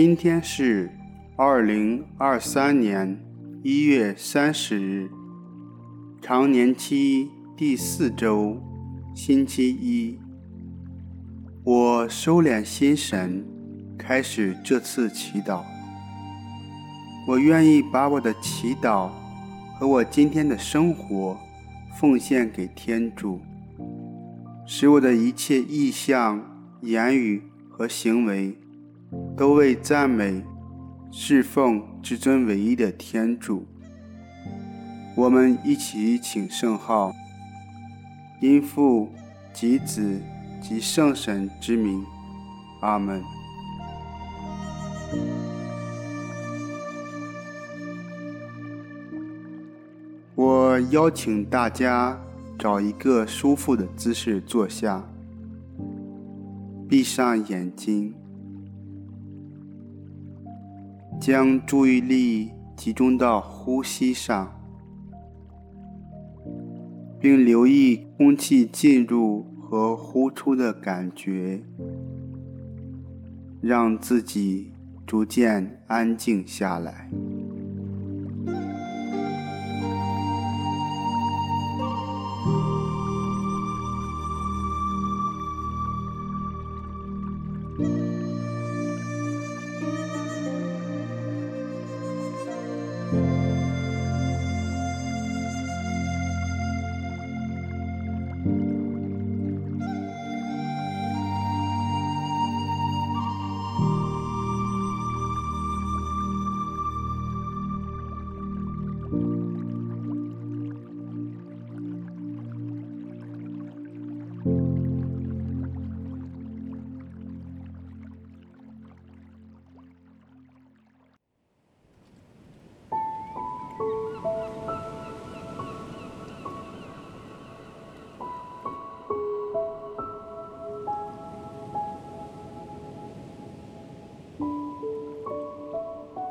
今天是二零二三年一月三十日，常年期第四周，星期一。我收敛心神，开始这次祈祷。我愿意把我的祈祷和我今天的生活奉献给天主，使我的一切意向、言语和行为都为赞美、侍奉至尊唯一的天主。我们一起请圣号，因父及子及圣神之名，阿门。我邀请大家找一个舒服的姿势坐下，闭上眼睛，将注意力集中到呼吸上，并留意空气进入和呼出的感觉，让自己逐渐安静下来。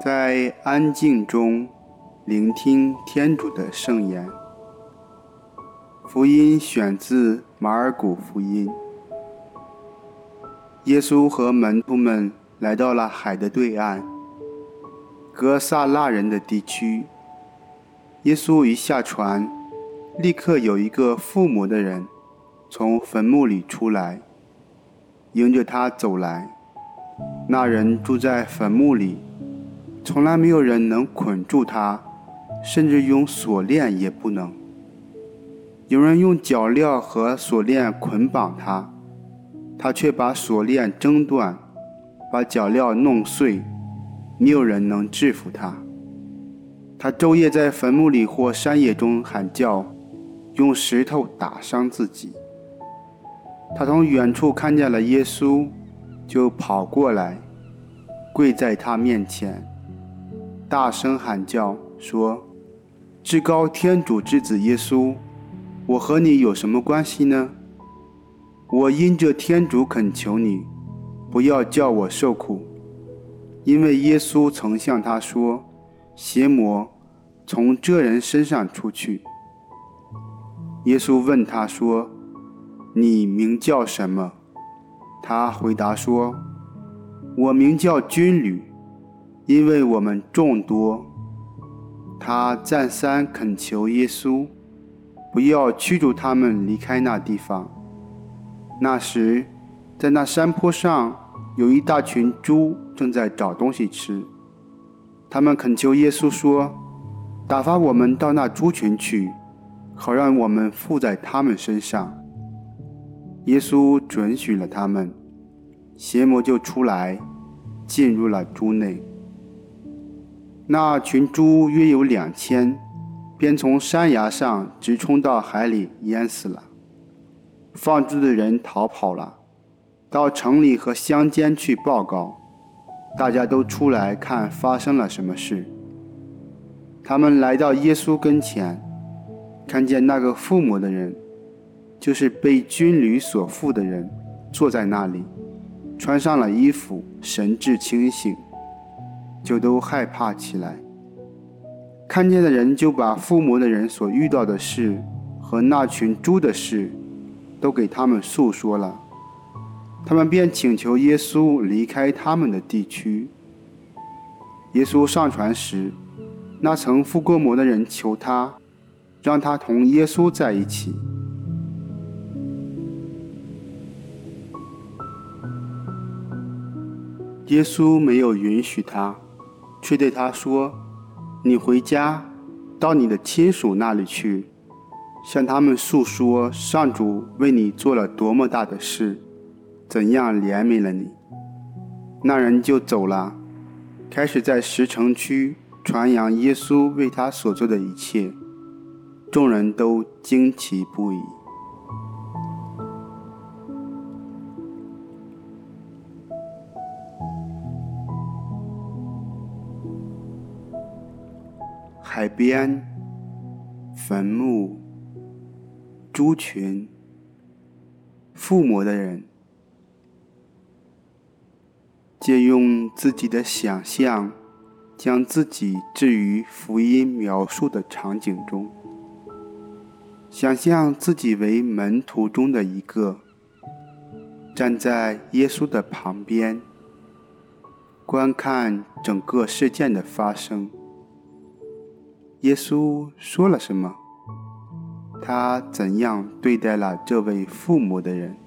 在安静中聆听天主的圣言。福音选自马尔谷福音。耶稣和门徒们来到了海的对岸，格萨拉人的地区。耶稣一下船，立刻有一个附魔的人从坟墓里出来，迎着他走来。那人住在坟墓里。从来没有人能捆住他，甚至用锁链也不能。有人用脚镣和锁链捆绑他，他却把锁链挣断，把脚镣弄碎，没有人能制服他。他昼夜在坟墓里或山野中喊叫，用石头打伤自己。他从远处看见了耶稣，就跑过来，跪在他面前。大声喊叫说：“至高天主之子耶稣，我和你有什么关系呢？我因着天主恳求你，不要叫我受苦，因为耶稣曾向他说：‘邪魔从这人身上出去。’耶稣问他说：‘你名叫什么？’他回答说：‘我名叫军旅。’因为我们众多，他再三恳求耶稣，不要驱逐他们离开那地方。那时，在那山坡上有一大群猪正在找东西吃，他们恳求耶稣说：“打发我们到那猪群去，好让我们附在他们身上。”耶稣准许了他们，邪魔就出来，进入了猪内。那群猪约有两千，便从山崖上直冲到海里，淹死了。放猪的人逃跑了，到城里和乡间去报告。大家都出来看发生了什么事。他们来到耶稣跟前，看见那个附魔的人，就是被军旅所附的人，坐在那里，穿上了衣服，神志清醒。就都害怕起来。看见的人就把附魔的人所遇到的事和那群猪的事，都给他们诉说了。他们便请求耶稣离开他们的地区，耶稣上船时，那曾附过魔的人求他，让他同耶稣在一起。耶稣没有允许他，却对他说：“你回家，到你的亲属那里去，向他们诉说上主为你做了多么大的事，怎样怜悯了你。”那人就走了，开始在石城区传扬耶稣为他所做的一切，众人都惊奇不已。海边，坟墓，猪群，附魔的人，借用自己的想象，将自己置于福音描述的场景中，想象自己为门徒中的一个，站在耶稣的旁边，观看整个事件的发生。耶稣说了什么？他怎样对待了这位父母的人？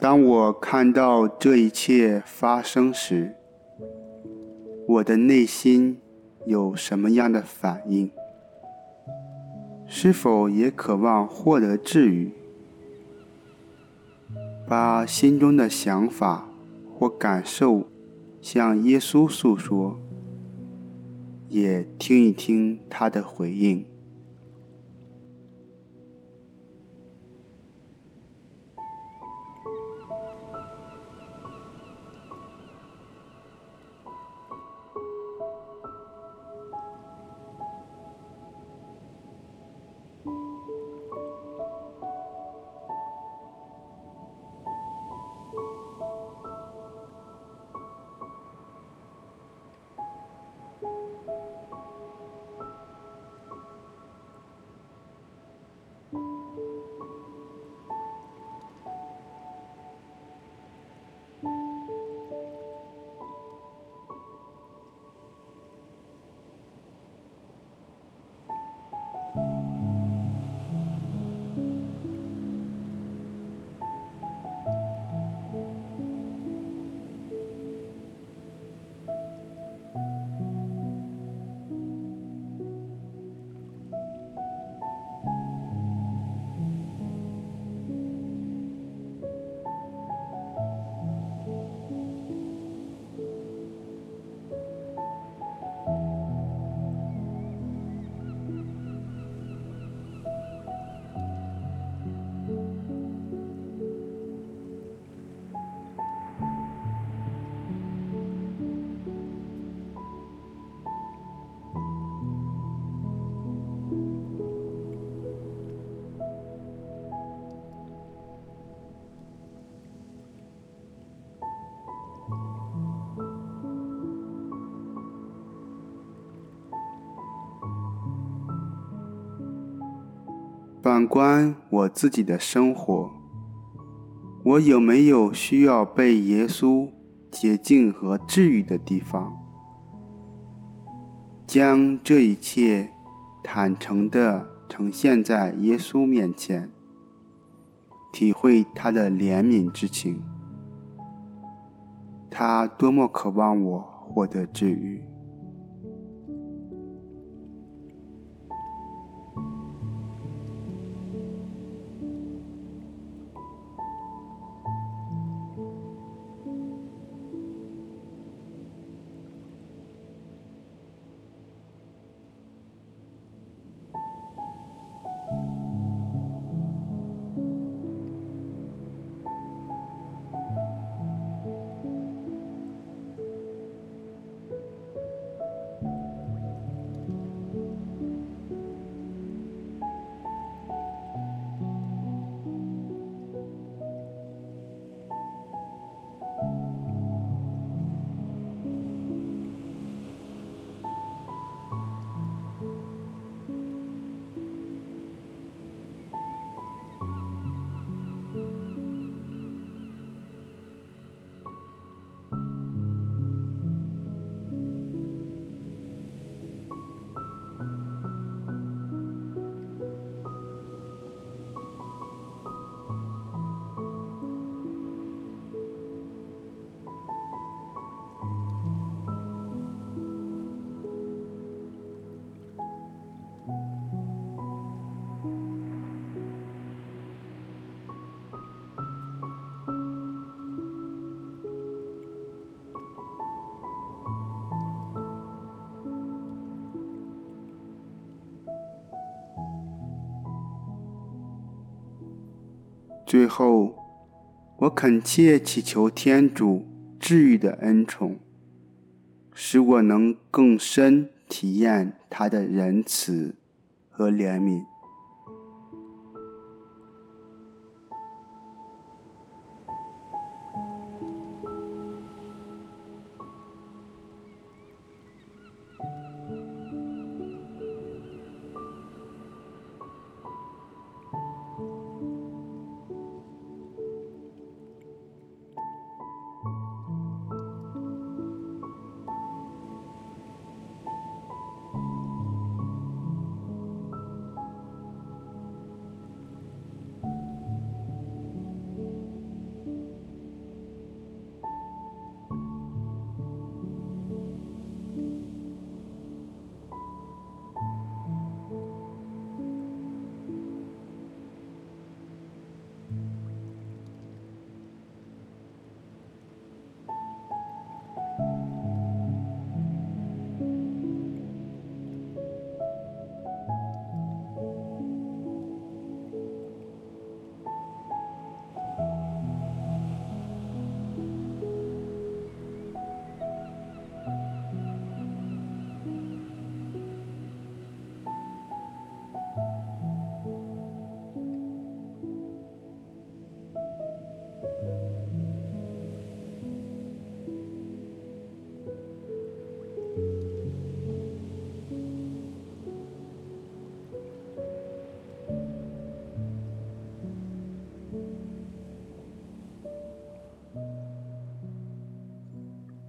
当我看到这一切发生时，我的内心有什么样的反应？是否也渴望获得治愈？把心中的想法或感受向耶稣诉说，也听一听他的回应。反观我自己的生活，我有没有需要被耶稣洁净和治愈的地方？将这一切坦诚地呈现在耶稣面前，体会他的怜悯之情。他多么渴望我获得治愈。最后，我恳切祈求天主治愈的恩宠，使我能更深体验他的仁慈和怜悯。